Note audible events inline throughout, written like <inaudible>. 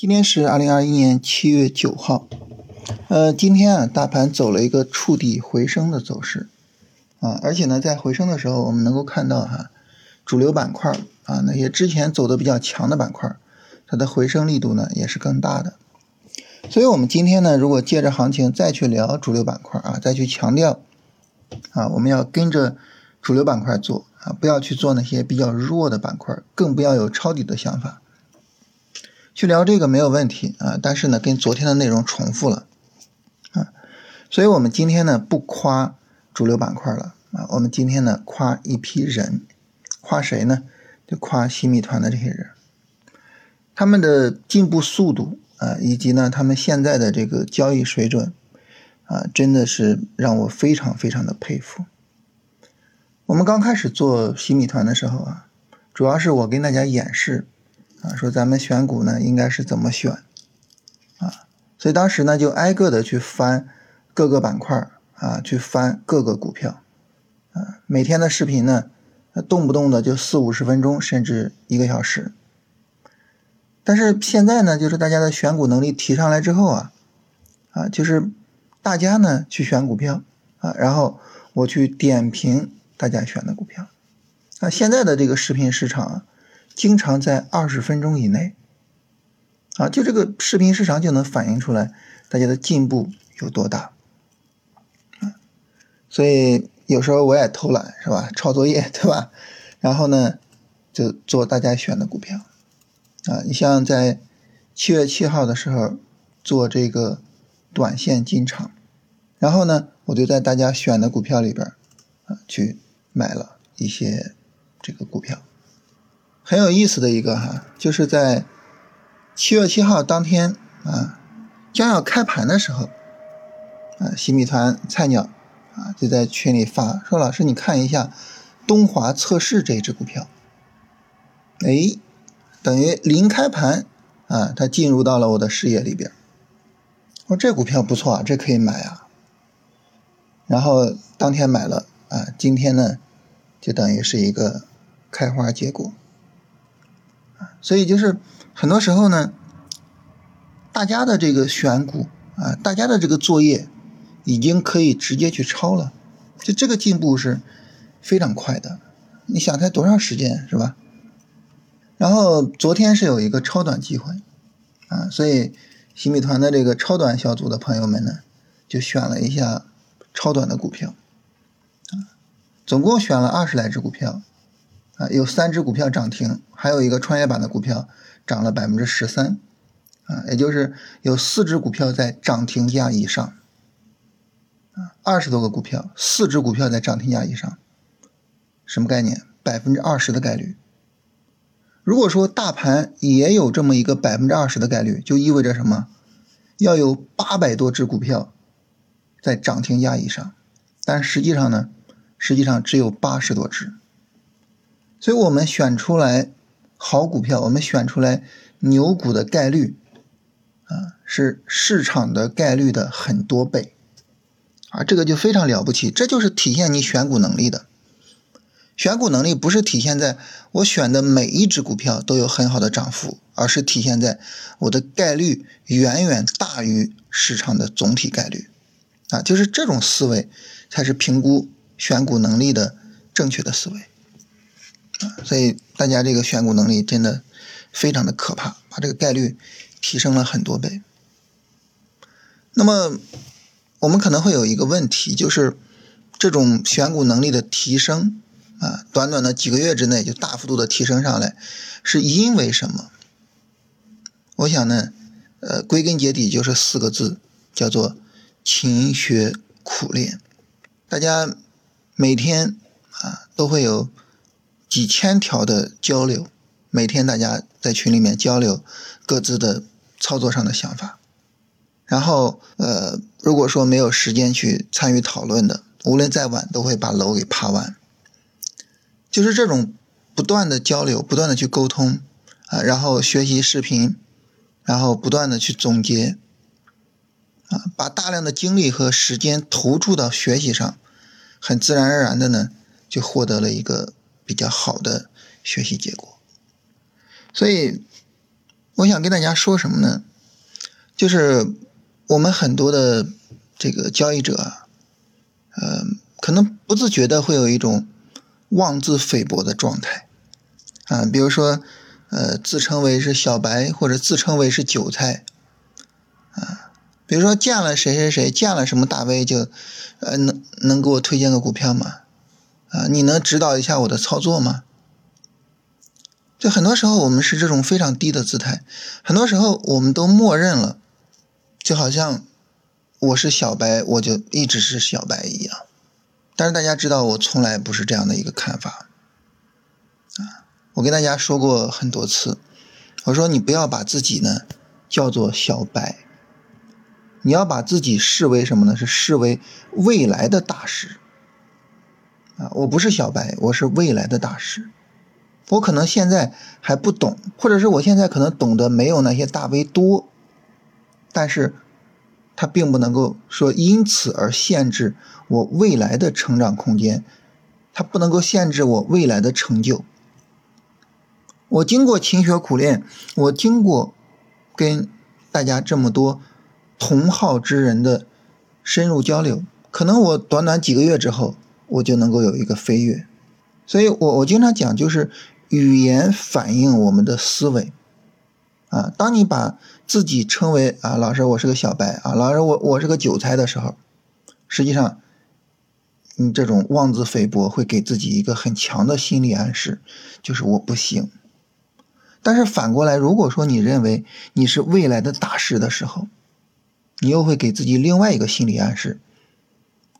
今天是二零二一年七月九号，呃，今天啊，大盘走了一个触底回升的走势，啊，而且呢，在回升的时候，我们能够看到哈，主流板块啊，那些之前走的比较强的板块，它的回升力度呢也是更大的。所以，我们今天呢，如果借着行情再去聊主流板块啊，再去强调啊，我们要跟着主流板块做啊，不要去做那些比较弱的板块，更不要有抄底的想法。去聊这个没有问题啊，但是呢，跟昨天的内容重复了啊，所以我们今天呢不夸主流板块了啊，我们今天呢夸一批人，夸谁呢？就夸新米团的这些人，他们的进步速度啊，以及呢他们现在的这个交易水准啊，真的是让我非常非常的佩服。我们刚开始做新米团的时候啊，主要是我跟大家演示。啊，说咱们选股呢，应该是怎么选啊？所以当时呢，就挨个的去翻各个板块啊，去翻各个股票啊。每天的视频呢，动不动的就四五十分钟，甚至一个小时。但是现在呢，就是大家的选股能力提上来之后啊，啊，就是大家呢去选股票啊，然后我去点评大家选的股票。啊，现在的这个视频市场啊。经常在二十分钟以内，啊，就这个视频时长就能反映出来大家的进步有多大，啊，所以有时候我也偷懒是吧？抄作业对吧？然后呢，就做大家选的股票，啊，你像在七月七号的时候做这个短线进场，然后呢，我就在大家选的股票里边啊去买了一些这个股票。很有意思的一个哈，就是在七月七号当天啊，将要开盘的时候，啊，新米团菜鸟啊就在群里发说：“老师，你看一下东华测试这只股票。”哎，等于临开盘啊，它进入到了我的视野里边。我说这股票不错啊，这可以买啊。然后当天买了啊，今天呢，就等于是一个开花结果。所以就是很多时候呢，大家的这个选股啊，大家的这个作业已经可以直接去抄了，就这个进步是非常快的。你想才多长时间是吧？然后昨天是有一个超短机会啊，所以新米团的这个超短小组的朋友们呢，就选了一下超短的股票啊，总共选了二十来只股票。啊，有三只股票涨停，还有一个创业板的股票涨了百分之十三，啊，也就是有四只股票在涨停价以上，啊，二十多个股票，四只股票在涨停价以上，什么概念？百分之二十的概率。如果说大盘也有这么一个百分之二十的概率，就意味着什么？要有八百多只股票在涨停价以上，但实际上呢，实际上只有八十多只。所以我们选出来好股票，我们选出来牛股的概率啊，是市场的概率的很多倍啊，这个就非常了不起。这就是体现你选股能力的。选股能力不是体现在我选的每一只股票都有很好的涨幅，而是体现在我的概率远远大于市场的总体概率啊，就是这种思维才是评估选股能力的正确的思维。所以大家这个选股能力真的非常的可怕，把这个概率提升了很多倍。那么我们可能会有一个问题，就是这种选股能力的提升啊，短短的几个月之内就大幅度的提升上来，是因为什么？我想呢，呃，归根结底就是四个字，叫做勤学苦练。大家每天啊都会有。几千条的交流，每天大家在群里面交流各自的操作上的想法，然后呃，如果说没有时间去参与讨论的，无论再晚都会把楼给爬完。就是这种不断的交流，不断的去沟通啊，然后学习视频，然后不断的去总结啊，把大量的精力和时间投注到学习上，很自然而然的呢，就获得了一个。比较好的学习结果，所以我想跟大家说什么呢？就是我们很多的这个交易者，呃，可能不自觉的会有一种妄自菲薄的状态啊，比如说，呃，自称为是小白或者自称为是韭菜啊，比如说见了谁谁谁，见了什么大 V 就，呃，能能给我推荐个股票吗？啊，你能指导一下我的操作吗？就很多时候我们是这种非常低的姿态，很多时候我们都默认了，就好像我是小白，我就一直是小白一样。但是大家知道，我从来不是这样的一个看法。啊，我跟大家说过很多次，我说你不要把自己呢叫做小白，你要把自己视为什么呢？是视为未来的大师。啊，我不是小白，我是未来的大师。我可能现在还不懂，或者是我现在可能懂得没有那些大 V 多，但是，它并不能够说因此而限制我未来的成长空间，它不能够限制我未来的成就。我经过勤学苦练，我经过跟大家这么多同好之人的深入交流，可能我短短几个月之后，我就能够有一个飞跃。所以我我经常讲就是。语言反映我们的思维，啊，当你把自己称为啊老师，我是个小白啊，老师我我是个韭菜的时候，实际上，你这种妄自菲薄会给自己一个很强的心理暗示，就是我不行。但是反过来，如果说你认为你是未来的大师的时候，你又会给自己另外一个心理暗示，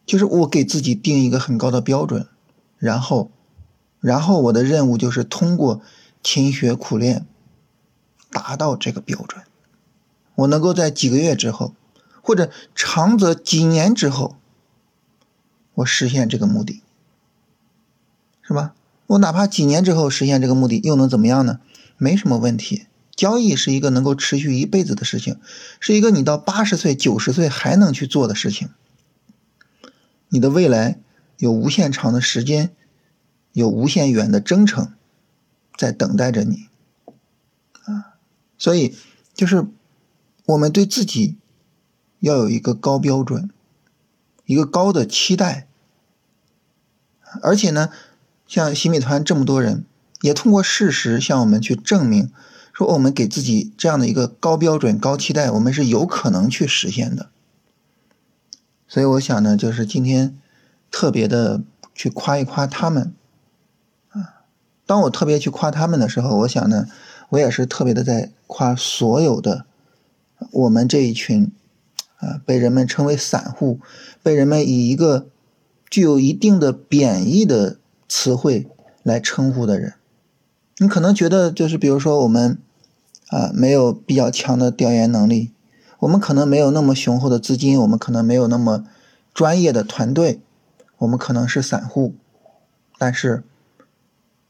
就是我给自己定一个很高的标准，然后。然后我的任务就是通过勤学苦练达到这个标准。我能够在几个月之后，或者长则几年之后，我实现这个目的，是吧？我哪怕几年之后实现这个目的，又能怎么样呢？没什么问题。交易是一个能够持续一辈子的事情，是一个你到八十岁、九十岁还能去做的事情。你的未来有无限长的时间。有无限远的征程在等待着你，啊，所以就是我们对自己要有一个高标准，一个高的期待，而且呢，像新美团这么多人，也通过事实向我们去证明，说我们给自己这样的一个高标准、高期待，我们是有可能去实现的。所以我想呢，就是今天特别的去夸一夸他们啊。当我特别去夸他们的时候，我想呢，我也是特别的在夸所有的我们这一群啊，被人们称为散户，被人们以一个具有一定的贬义的词汇来称呼的人。你可能觉得就是，比如说我们啊，没有比较强的调研能力，我们可能没有那么雄厚的资金，我们可能没有那么专业的团队，我们可能是散户，但是。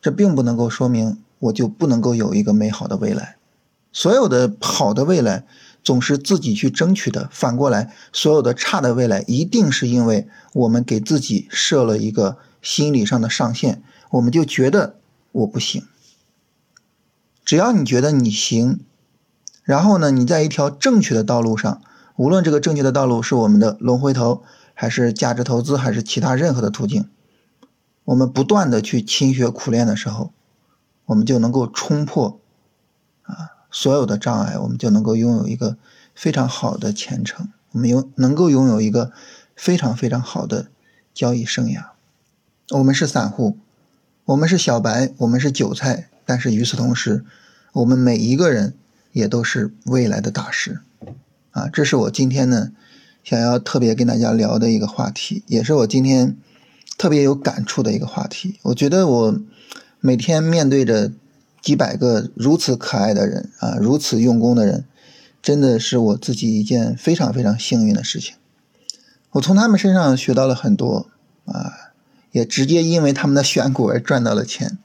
这并不能够说明我就不能够有一个美好的未来。所有的好的未来总是自己去争取的。反过来，所有的差的未来一定是因为我们给自己设了一个心理上的上限，我们就觉得我不行。只要你觉得你行，然后呢，你在一条正确的道路上，无论这个正确的道路是我们的龙回头，还是价值投资，还是其他任何的途径。我们不断的去勤学苦练的时候，我们就能够冲破啊所有的障碍，我们就能够拥有一个非常好的前程，我们有能够拥有一个非常非常好的交易生涯。我们是散户，我们是小白，我们是韭菜，但是与此同时，我们每一个人也都是未来的大师啊！这是我今天呢想要特别跟大家聊的一个话题，也是我今天。特别有感触的一个话题，我觉得我每天面对着几百个如此可爱的人啊，如此用功的人，真的是我自己一件非常非常幸运的事情。我从他们身上学到了很多啊，也直接因为他们的选股而赚到了钱，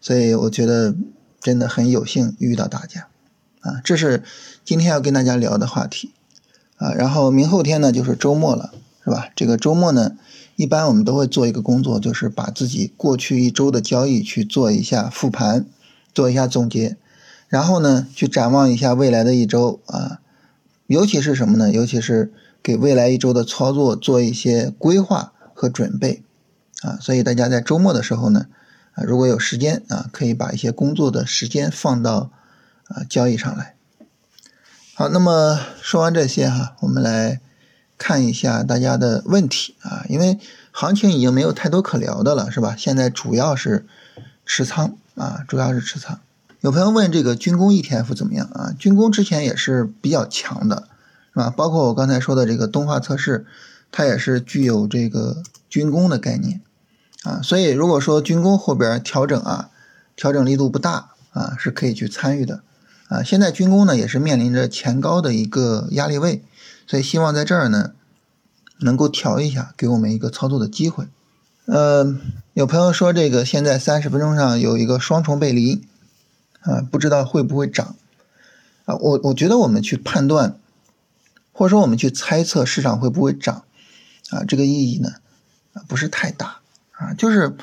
所以我觉得真的很有幸遇到大家啊。这是今天要跟大家聊的话题啊。然后明后天呢就是周末了，是吧？这个周末呢。一般我们都会做一个工作，就是把自己过去一周的交易去做一下复盘，做一下总结，然后呢，去展望一下未来的一周啊，尤其是什么呢？尤其是给未来一周的操作做一些规划和准备啊。所以大家在周末的时候呢，啊，如果有时间啊，可以把一些工作的时间放到啊交易上来。好，那么说完这些哈，我们来看一下大家的问题啊，因为行情已经没有太多可聊的了，是吧？现在主要是持仓啊，主要是持仓。有朋友问这个军工 ETF 怎么样啊？军工之前也是比较强的，是吧？包括我刚才说的这个动画测试，它也是具有这个军工的概念啊。所以如果说军工后边调整啊，调整力度不大啊，是可以去参与的啊。现在军工呢也是面临着前高的一个压力位，所以希望在这儿呢能够调一下，给我们一个操作的机会。呃，有朋友说这个现在三十分钟上有一个双重背离。啊，不知道会不会涨啊？我我觉得我们去判断，或者说我们去猜测市场会不会涨啊，这个意义呢不是太大啊。就是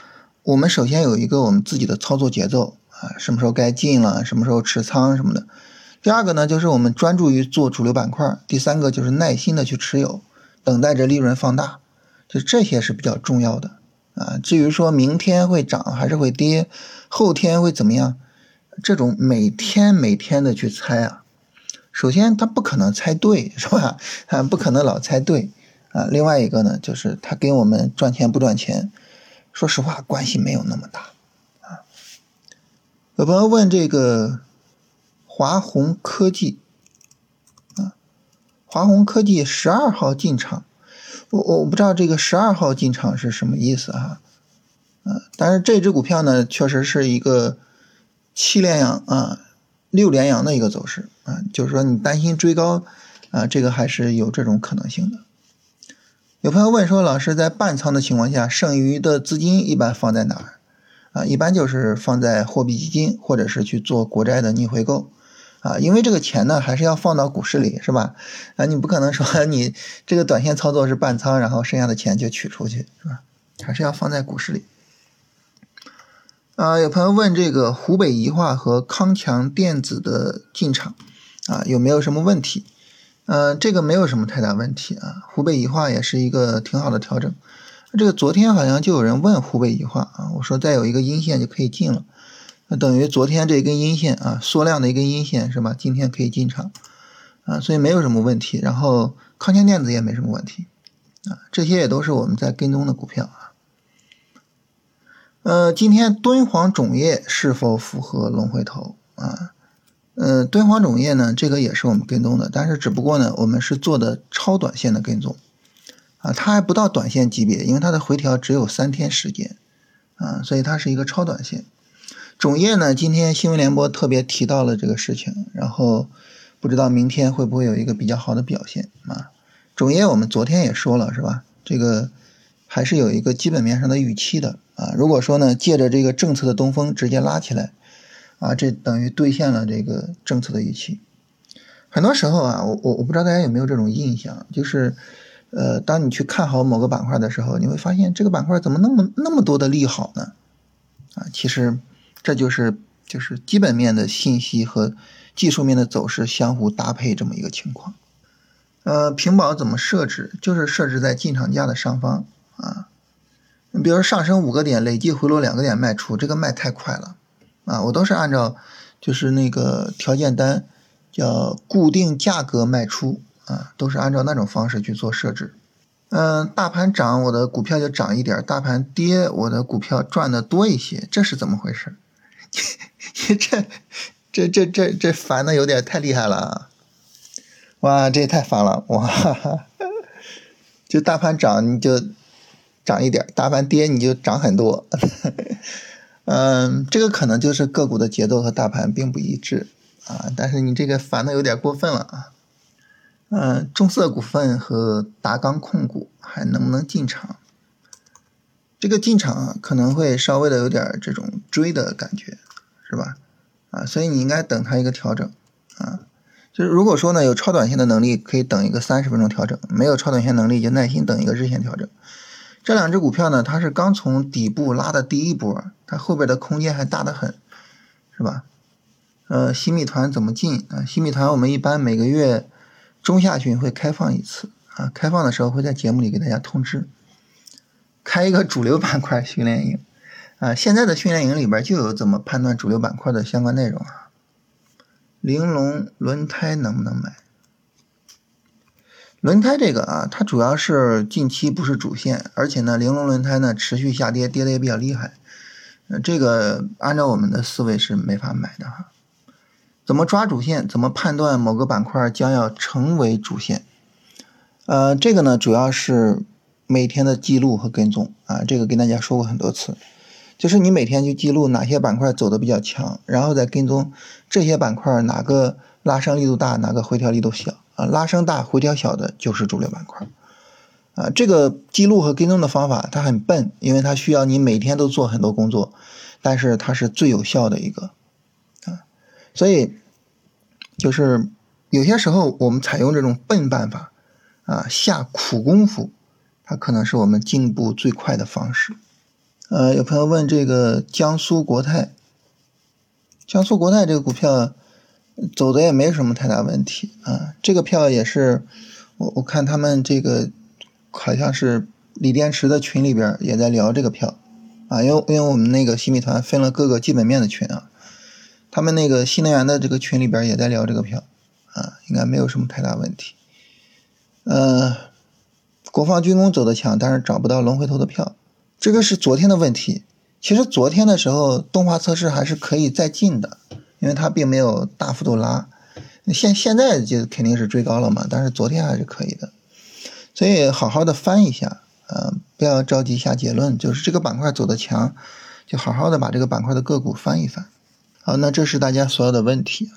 我们首先有一个我们自己的操作节奏啊，什么时候该进了，什么时候持仓什么的。第二个呢，就是我们专注于做主流板块。第三个就是耐心的去持有，等待着利润放大。就这些是比较重要的啊。至于说明天会涨还是会跌，后天会怎么样？这种每天每天的去猜啊，首先他不可能猜对，是吧？啊，不可能老猜对啊。另外一个呢，就是他跟我们赚钱不赚钱，说实话关系没有那么大。有朋友问这个华宏科技啊，华宏科技十二号进场，我我不知道这个十二号进场是什么意思哈，啊，但是这只股票呢，确实是一个。七连阳啊，六连阳的一个走势啊，就是说你担心追高啊，这个还是有这种可能性的。有朋友问说，老师在半仓的情况下，剩余的资金一般放在哪儿啊？一般就是放在货币基金，或者是去做国债的逆回购啊，因为这个钱呢还是要放到股市里，是吧？啊，你不可能说你这个短线操作是半仓，然后剩下的钱就取出去，是吧？还是要放在股市里。啊，有朋友问这个湖北宜化和康强电子的进场啊有没有什么问题？嗯，这个没有什么太大问题啊。湖北宜化也是一个挺好的调整。这个昨天好像就有人问湖北宜化啊，我说再有一个阴线就可以进了，那等于昨天这根阴线啊缩量的一根阴线是吧？今天可以进场啊，所以没有什么问题。然后康强电子也没什么问题啊，这些也都是我们在跟踪的股票啊。呃，今天敦煌种业是否符合龙回头啊？呃，敦煌种业呢，这个也是我们跟踪的，但是只不过呢，我们是做的超短线的跟踪啊，它还不到短线级别，因为它的回调只有三天时间啊，所以它是一个超短线。种业呢，今天新闻联播特别提到了这个事情，然后不知道明天会不会有一个比较好的表现啊？种业我们昨天也说了是吧？这个还是有一个基本面上的预期的。啊，如果说呢，借着这个政策的东风直接拉起来，啊，这等于兑现了这个政策的预期。很多时候啊，我我我不知道大家有没有这种印象，就是，呃，当你去看好某个板块的时候，你会发现这个板块怎么那么那么多的利好呢？啊，其实这就是就是基本面的信息和技术面的走势相互搭配这么一个情况。呃，平保怎么设置？就是设置在进场价的上方啊。你比如说上升五个点，累计回落两个点卖出，这个卖太快了，啊，我都是按照就是那个条件单叫固定价格卖出啊，都是按照那种方式去做设置。嗯，大盘涨我的股票就涨一点，大盘跌我的股票赚的多一些，这是怎么回事？你 <laughs> 这这这这这烦的有点太厉害了啊！哇，这也太烦了哇哈哈！<laughs> 就大盘涨你就。涨一点，大盘跌你就涨很多，<laughs> 嗯，这个可能就是个股的节奏和大盘并不一致啊。但是你这个烦的有点过分了啊。嗯，中色股份和达钢控股还能不能进场？这个进场可能会稍微的有点这种追的感觉，是吧？啊，所以你应该等它一个调整啊。就是如果说呢有超短线的能力，可以等一个三十分钟调整；没有超短线能力，就耐心等一个日线调整。这两只股票呢，它是刚从底部拉的第一波，它后边的空间还大得很，是吧？呃，新米团怎么进啊？新米团我们一般每个月中下旬会开放一次啊，开放的时候会在节目里给大家通知。开一个主流板块训练营啊，现在的训练营里边就有怎么判断主流板块的相关内容啊。玲珑轮胎能不能买？轮胎这个啊，它主要是近期不是主线，而且呢，玲珑轮胎呢持续下跌，跌的也比较厉害。呃，这个按照我们的思维是没法买的哈。怎么抓主线？怎么判断某个板块将要成为主线？呃，这个呢，主要是每天的记录和跟踪啊。这个跟大家说过很多次，就是你每天去记录哪些板块走的比较强，然后再跟踪这些板块哪个拉升力度大，哪个回调力度小啊。拉升大、回调小的就是主流板块啊。这个记录和跟踪的方法它很笨，因为它需要你每天都做很多工作，但是它是最有效的一个。所以，就是有些时候我们采用这种笨办法，啊，下苦功夫，它可能是我们进步最快的方式。呃，有朋友问这个江苏国泰，江苏国泰这个股票走的也没什么太大问题啊。这个票也是，我我看他们这个好像是锂电池的群里边也在聊这个票，啊，因为因为我们那个新米团分了各个基本面的群啊。他们那个新能源的这个群里边也在聊这个票，啊，应该没有什么太大问题。呃，国防军工走的强，但是找不到龙回头的票，这个是昨天的问题。其实昨天的时候动画测试还是可以再进的，因为它并没有大幅度拉。现现在就肯定是追高了嘛，但是昨天还是可以的。所以好好的翻一下，呃，不要着急下结论，就是这个板块走的强，就好好的把这个板块的个股翻一翻。好，那这是大家所有的问题。